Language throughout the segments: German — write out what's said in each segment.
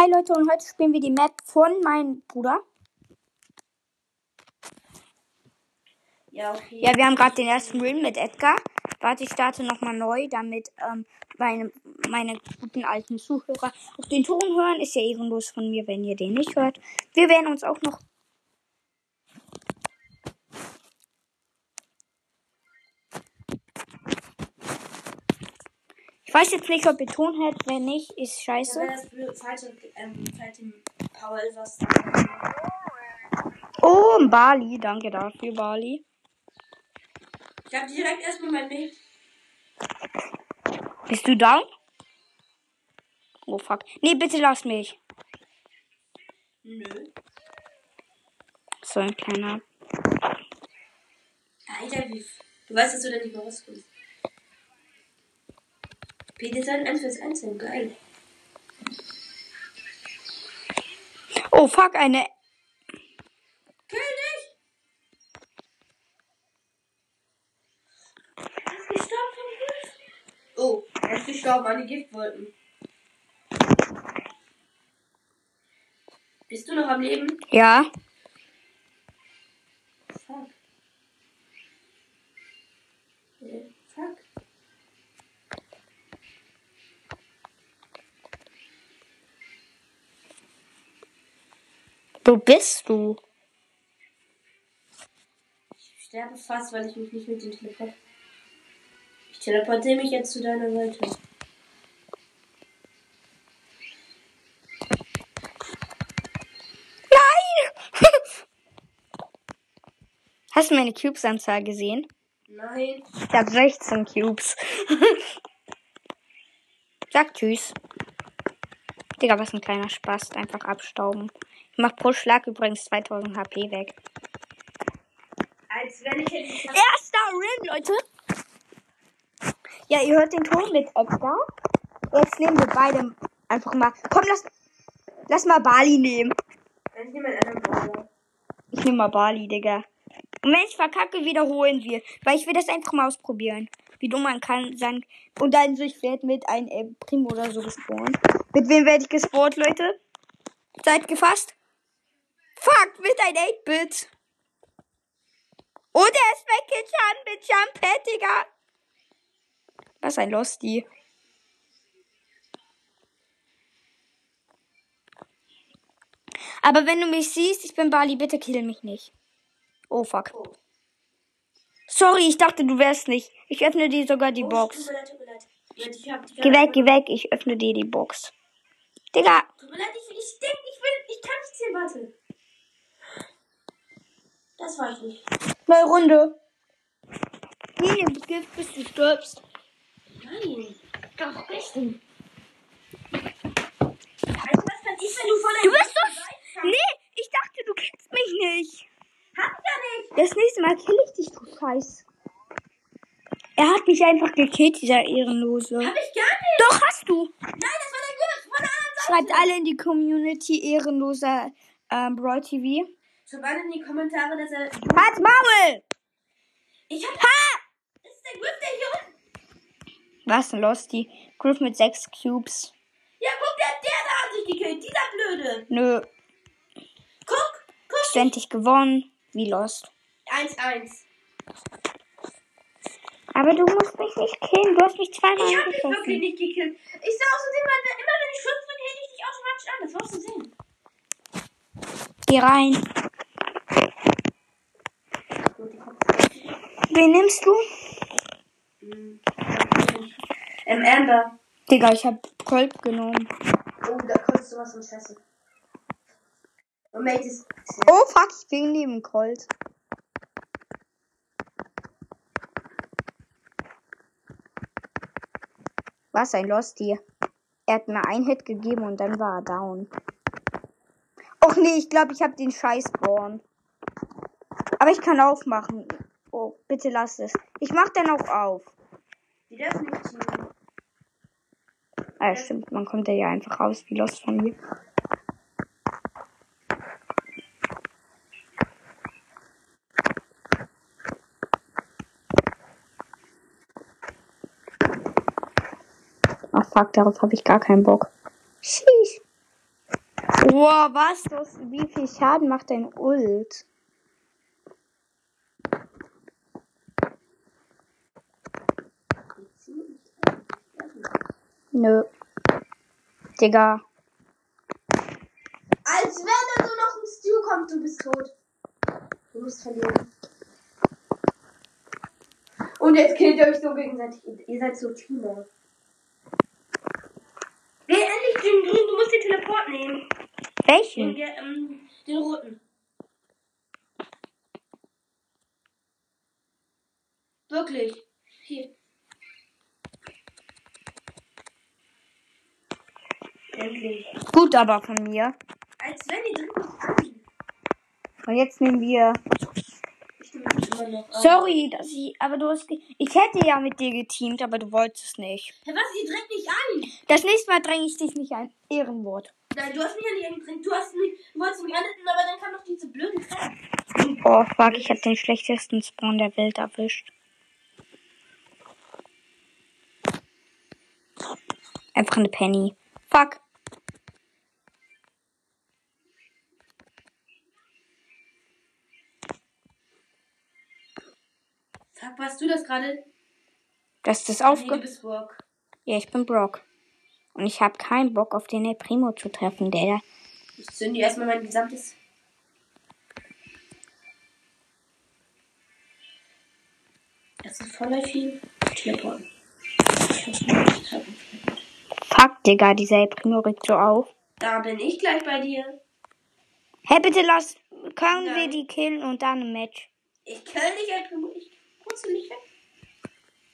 Hi Leute und heute spielen wir die Map von meinem Bruder. Ja, okay. Ja, wir haben gerade den ersten Win mit Edgar. Warte, ich starte nochmal neu, damit ähm, meine, meine guten alten Zuhörer auch den Ton hören. Ist ja ehrenlos von mir, wenn ihr den nicht hört. Wir werden uns auch noch. Ich weiß jetzt nicht, ob ihr Ton hört. Wenn nicht, ist scheiße. Ähm, Oh, Bali. Danke dafür, Bali. Ich hab direkt erstmal mein Bild. Bist du down? Oh fuck. Nee, bitte lass mich. Nö. So ein kleiner. Alter, wie. Du weißt, dass du da nicht mehr rauskommst. Peter ist ein 1 vs 1 sein, geil. Oh fuck, eine. Dich! Er ist gestorben vom Gift. Oh, er ist gestorben an die Giftwolken. Bist du noch am Leben? Ja. Wo bist du? Ich sterbe fast, weil ich mich nicht mit dem Teleport. Ich teleportiere mich jetzt zu deiner Seite. Nein! Hast du meine Cubes-Anzahl gesehen? Nein. Ich hab 16 Cubes. Sag tschüss. Digga, was ein kleiner Spaß. Einfach abstauben. Ich mach pro Schlag übrigens 2000 HP weg. Als wenn ich hätte. Erster Win, Leute. Ja, ihr hört den Ton mit Edgar. Jetzt nehmen wir beide einfach mal. Komm, lass, lass mal Bali nehmen. Ich nehme. Ich nehme mal Bali, Digga. Und wenn ich verkacke, wiederholen wir. Weil ich will das einfach mal ausprobieren. Wie dumm man kann sein. Und dann so, ich werde mit einem Primo oder so gespawnt. Mit wem werde ich gespawnt, Leute? Seid gefasst? Mit ein 8-Bit. Und er ist weggejumpt mit Jump Pad, Digga. Was ein Losty. Aber wenn du mich siehst, ich bin Bali, bitte kill mich nicht. Oh fuck. Oh. Sorry, ich dachte, du wärst nicht. Ich öffne dir sogar die Oh, Box. Tut mir leid, tut mir leid. Leute, Ich hab, ich Geh weg, geh weg, ich öffne dir die Box. Digga, Tut mir leid, ich, ich denke, ich will. Ich kann nicht sehen, warte. Das war ich nicht. neue Runde. Geh im Gift, bis du stirbst. Nein. Doch, richtig. Weißt du, was ist, wenn du von Du bist doch. Nee, ich dachte, du kennst mich nicht. Hab ja nicht. Das nächste Mal kill ich dich, du Scheiß. Er hat mich einfach gekillt, dieser Ehrenlose. Hab ich gar nicht. Doch, hast du. Nein, das war der Seite. Schreibt alle in die Community ehrenloser ähm, Brawl TV. Schreibt in die Kommentare, dass er. Halt Maul! Ich hab. Ha! Das ist der Griff, der hier unten. Was ein Losty. Griff mit sechs Cubes. Ja, guck, der, der da hat sich gekillt. Dieser Blöde. Nö, Guck, guck. ständig gewonnen. Wie Lost. 1-1. Aber du musst mich nicht killen. Du hast mich zweimal Ich hab dich wirklich nicht gekillt. Ich sah aus Versehen, weil immer wenn ich Schutz drücke, hätte ich dich automatisch an. Das war aus Versehen. Geh rein. Wen nimmst du? Hm. Ähm, Amber. Digga, ich hab Colt genommen. Oh, da konntest du was von Scheiße. Oh fuck, ich bin neben Colt. Was ein Losty. Er hat mir einen Hit gegeben und dann war er down. Och nee, ich glaube, ich habe den Scheißborn. Aber ich kann aufmachen. Oh, bitte lass es. Ich mach dann auch auf. Die darf nicht ziehen. Ah, ja, stimmt. Man kommt ja einfach raus, wie Lost von mir. Ach fuck, darauf habe ich gar keinen Bock. Sheesh. Boah, was? Das, wie viel Schaden macht dein Ult? Nö. Digga. Als wenn da nur noch ein Stu kommt, du bist tot. Du musst verlieren. Und jetzt killt ihr euch so gegenseitig. Ihr seid so Teamer. Geh endlich den grünen, du musst den Teleport nehmen. Den, Welchen? der, ähm, den roten. Wirklich. Hier. Endlich. Gut, aber von mir. Als wenn die drücken an. Und jetzt nehmen wir. Ich an. Sorry, dass ich. Aber du hast. Ich hätte ja mit dir geteamt, aber du wolltest es nicht. Hä, was? Ihr drängt mich an. Das nächste Mal dränge ich dich nicht ein. Ehrenwort. Nein, du hast mich ja nicht angedrängt. Du hast mich, du wolltest mich anhalten, aber dann kam noch diese blöde Trap. Oh, fuck, ich hab den schlechtesten Spawn der Welt erwischt. Einfach eine Penny. Fuck. Warst du das gerade? Das ist das Nee, du aufge... bist Brock. Ja, ich bin Brock. Und ich habe keinen Bock auf den El Primo zu treffen, der Ich zünde erstmal mein gesamtes. Das ist voller viel. Teleporten. Fuck, Digga, dieser El Primo regt so auf. Da bin ich gleich bei dir. Hä, bitte lass... Können wir Nein. die killen und dann ein Match? Ich kann nicht einfach. Ich putze nicht weg.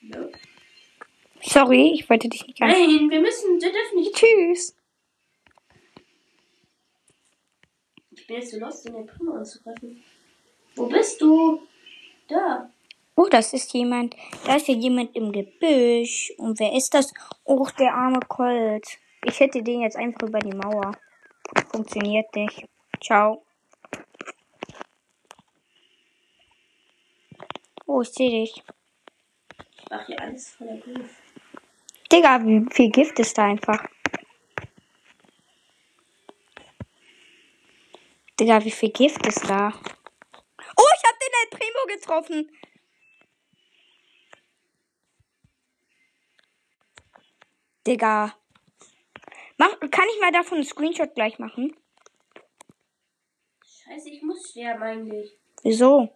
No. Sorry, ich wollte dich nicht an. Nein, wir müssen. Wir dürfen nicht. Tschüss. Ich bin jetzt so lost, in den Primo anzugreifen. Wo bist du? Da. Oh, das ist jemand. Da ist ja jemand im Gebüsch. Und wer ist das? Oh, der arme Colt. Ich hätte den jetzt einfach über die Mauer. Funktioniert nicht. Ciao. Oh, ich sehe dich. Ich mach hier alles voller Griff. Digga, wie viel Gift ist da einfach? Digga, wie viel Gift ist da? Oh, ich hab den El Primo getroffen. Digga. Mach, kann ich mal davon einen Screenshot gleich machen? Scheiße, ich muss sterben eigentlich. Wieso?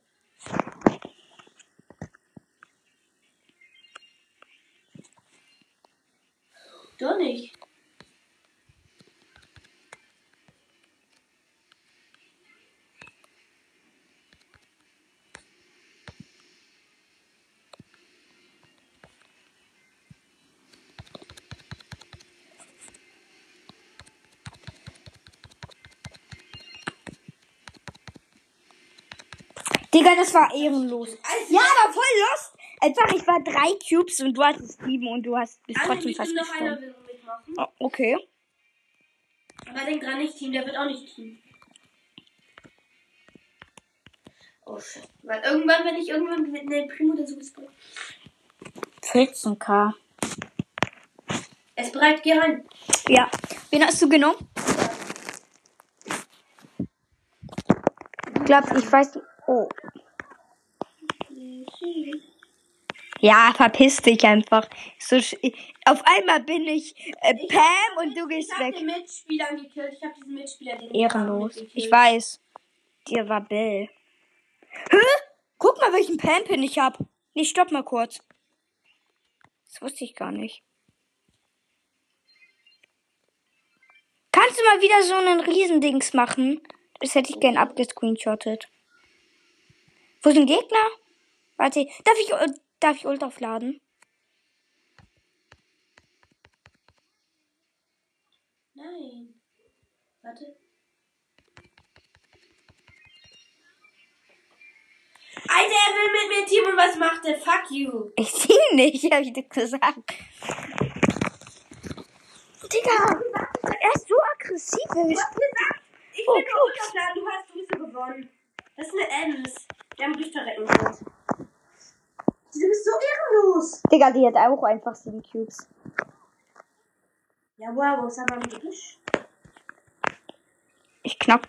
Doch nicht. Digga, das war ehrenlos. Also, Ja, aber voll lost. Einfach, ich war drei Cubes und du hattest sieben und du hast bist Anne, trotzdem ich fast noch einer will mitmachen. Oh, okay. Aber denk dran, nicht Team, der wird auch nicht Team. Oh shit. Weil irgendwann, wenn ich irgendwann mit einem Primo oder so ist. 14k. Er ist bereit, geh rein. Ja. Wen hast du genommen? Ich glaube, ich weiß. Oh. Ja, verpiss dich einfach. So, auf einmal bin ich äh, Ich Pam hab- und du gehst Ich hab weg. den Mitspieler gekillt. Ich hab diesen Mitspieler den Ehrenlos. mitgekillt. Ich weiß. Dir war Bill. Hä? Guck mal, welchen Pam-Pin ich hab. Nee, stopp mal kurz. Das wusste ich gar nicht. Kannst du mal wieder so einen Riesendings machen? Das hätte ich gern abgescreenshottet. Wo sind Gegner? Warte, darf ich, äh, darf ich Ult aufladen? Nein. Warte. Alter, er will mit mir Team und was macht er? Fuck you. Ich zieh nicht, hab ich dir gesagt. Digga, er ist so aggressiv. Du hast gesagt, ich Oh, will nur runterladen. Du hast sowieso gewonnen. Das ist eine Ems. Wir haben dich verrecken können. Du bist so ehrenlos. Digga, die hat auch einfach sieben Cubes. Ja, wow, ist aber ein Gebüsch. Ich knapp.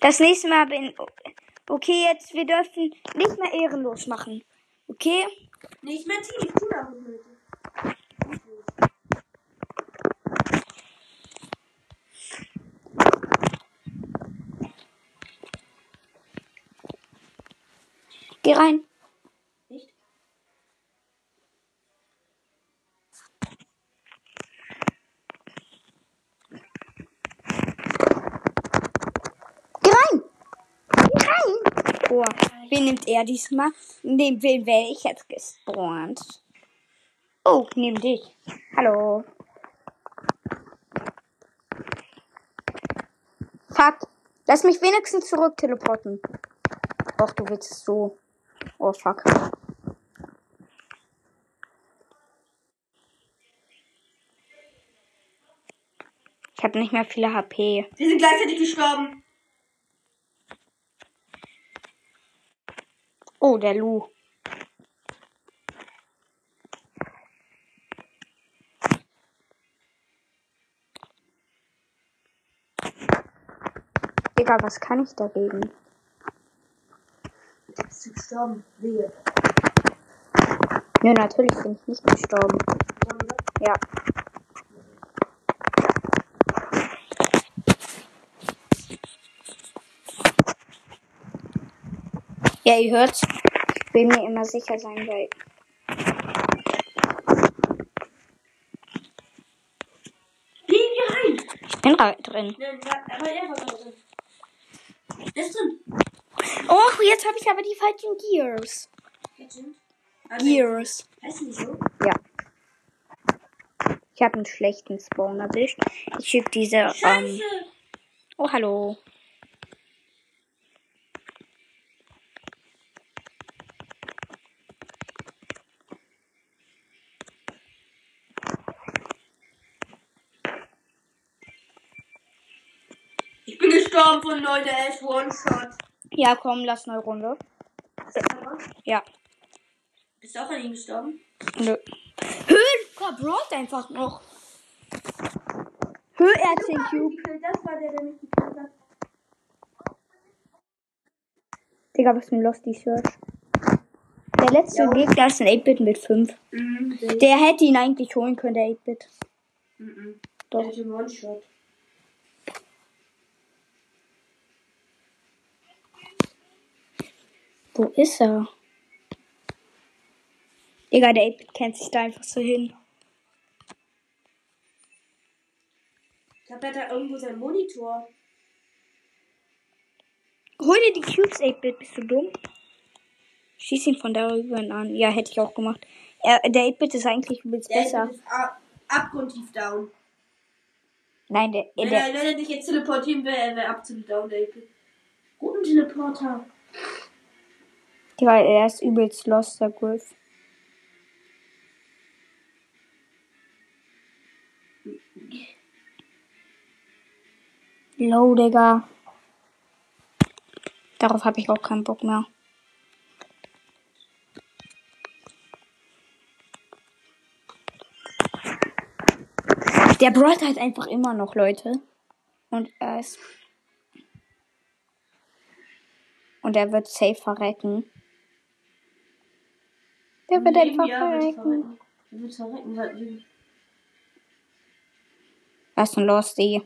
Das nächste Mal bin. Okay, jetzt, wir dürfen nicht mehr ehrenlos machen. Okay? Nicht mehr Team, ich tu auch nicht. Geh rein. Nicht? Geh rein. Geh rein. Oh, wen nimmt er diesmal? Neben wen wäre ich jetzt gespawnt? Oh, nimm dich. Hallo. Fuck. Lass mich wenigstens zurück teleporten. Doch, du willst es so. Oh, fuck. Ich habe nicht mehr viele HP. Wir sind gleichzeitig gestorben. Der Lu. Digga, was kann ich dagegen? Bist du gestorben? Wehe. Nö, natürlich bin ich nicht gestorben. Ja. Ja, ihr hört's. Ich will mir immer sicher sein, weil. Geh hier rein. Ich bin drin. Ist drin. Oh, jetzt habe ich aber die falschen Gears. Gears. Heißt die so? Ja. Ich habe einen schlechten Spawn erwischt. Ich schieb diese. Ähm, oh, hallo. Ich bin gestorben von Leute, er ist One-Shot. Ja, komm, lass eine Runde. Ja. Bist du auch an ihm gestorben? Nö. Höhl brawlt einfach noch. Höhl, er hat 10 Cube. Das war der, der mich gekillt hat. Digga, was für ein Losty Search. Der letzte Ja. Gegner ist ein 8-Bit mit 5. Mhm, der Der hätte ihn eigentlich holen können, der 8-Bit. Mhm. Doch. Der ist ein One-Shot. Wo ist er? Digga, der 8-Bit kennt sich da einfach so hin. Ich glaube, er hat da irgendwo seinen Monitor. Hol dir die Cubes, 8-Bit, bist du dumm? Schieß ihn von darüber an. Ja, hätte ich auch gemacht. Er, der 8-Bit ist eigentlich übelst Der besser. ist ab abgrundtief down. Nein, der, Wenn, der, er, wenn er dich jetzt teleportieren will, er wäre absolut down, der Epic. Guten Teleporter. Digga, er ist übelst lost, der Griff. Low, Digga. Darauf habe ich auch keinen Bock mehr. Der brawlt halt einfach immer noch, Leute. Und er ist. Und er wird safe verrecken. Der wird einfach verrecken. verrecken. Wird verrecken. weil Was ist denn los, die?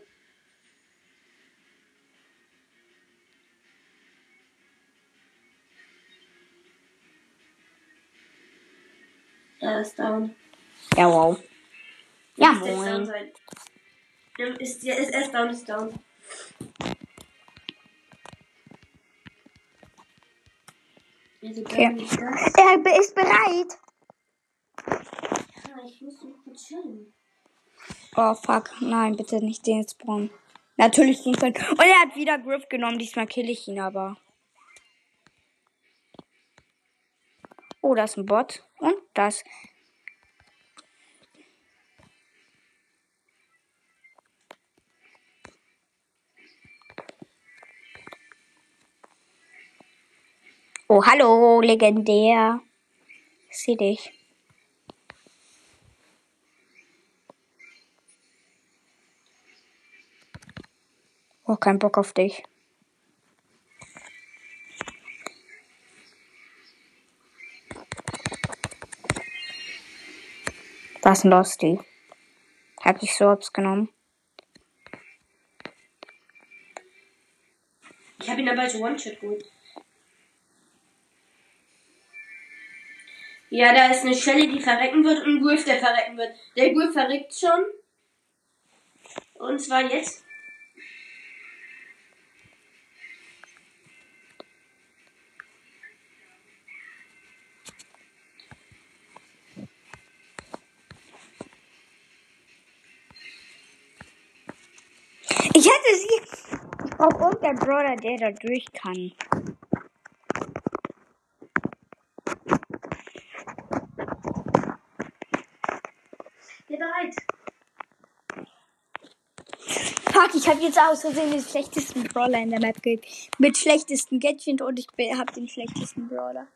Er ist down. Ja, wow. Ja, moin. Der ist, der ist erst down, ist down. Okay. Er ist bereit. Oh, fuck. Nein, bitte nicht den Spawn. Natürlich können. Und er hat wieder Griff genommen. Diesmal kill ich ihn aber. Oh, das ist ein Bot. Und das. Oh, hallo, legendär. Seh dich. Oh, kein Bock auf dich. Was ein Losty. Hab ich so abs genommen. Ich habe ihn aber als One-Shot geholt. Ja, da ist eine Shelly, die verrecken wird und ein Wolf, der verrecken wird. Der Wolf verreckt schon. Und zwar jetzt. Ich hätte sie. Ich brauche irgendeinen Brawler, der da durch kann. Bereit. Fuck, ich habe jetzt aus Versehen den schlechtesten Brawler in der Map gekriegt. Mit schlechtesten Gadget und ich habe den schlechtesten Brawler.